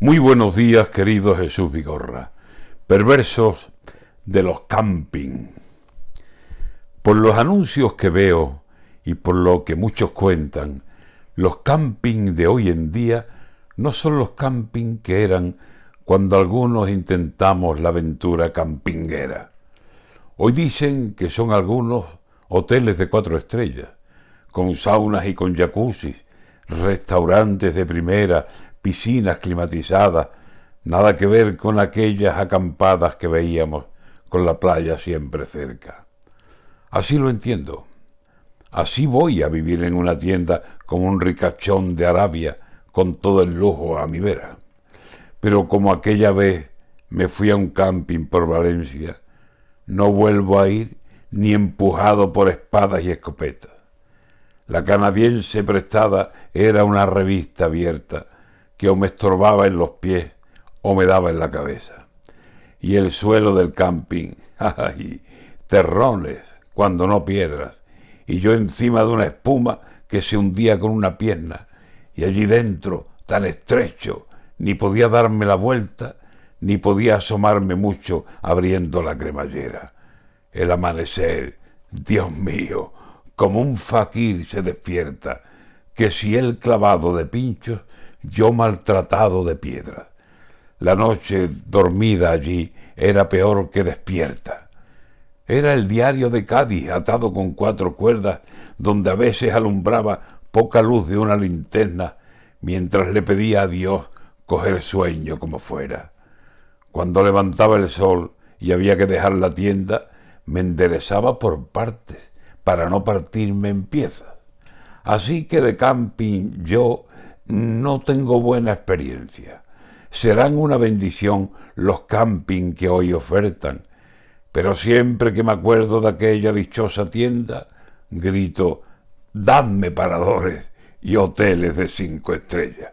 Muy buenos días, querido Jesús Vigorra. Perversos de los camping. Por los anuncios que veo y por lo que muchos cuentan, los camping de hoy en día no son los camping que eran cuando algunos intentamos la aventura campinguera. Hoy dicen que son algunos hoteles de cuatro estrellas, con saunas y con jacuzzi, restaurantes de primera, piscinas climatizadas, nada que ver con aquellas acampadas que veíamos con la playa siempre cerca. Así lo entiendo. Así voy a vivir en una tienda como un ricachón de Arabia, con todo el lujo a mi vera. Pero como aquella vez me fui a un camping por Valencia, no vuelvo a ir ni empujado por espadas y escopetas. La canadiense prestada era una revista abierta que o me estorbaba en los pies o me daba en la cabeza. Y el suelo del camping, ¡ay! Terrones, cuando no piedras, y yo encima de una espuma que se hundía con una pierna, y allí dentro, tan estrecho, ni podía darme la vuelta, ni podía asomarme mucho abriendo la cremallera. El amanecer, Dios mío, como un faquir se despierta, que si él clavado de pinchos yo maltratado de piedras. La noche dormida allí era peor que despierta. Era el diario de Cádiz atado con cuatro cuerdas, donde a veces alumbraba poca luz de una linterna, mientras le pedía a Dios coger sueño como fuera. Cuando levantaba el sol y había que dejar la tienda, me enderezaba por partes para no partirme en piezas. Así que de camping yo no tengo buena experiencia. Serán una bendición los camping que hoy ofertan, pero siempre que me acuerdo de aquella dichosa tienda, grito, dadme paradores y hoteles de cinco estrellas.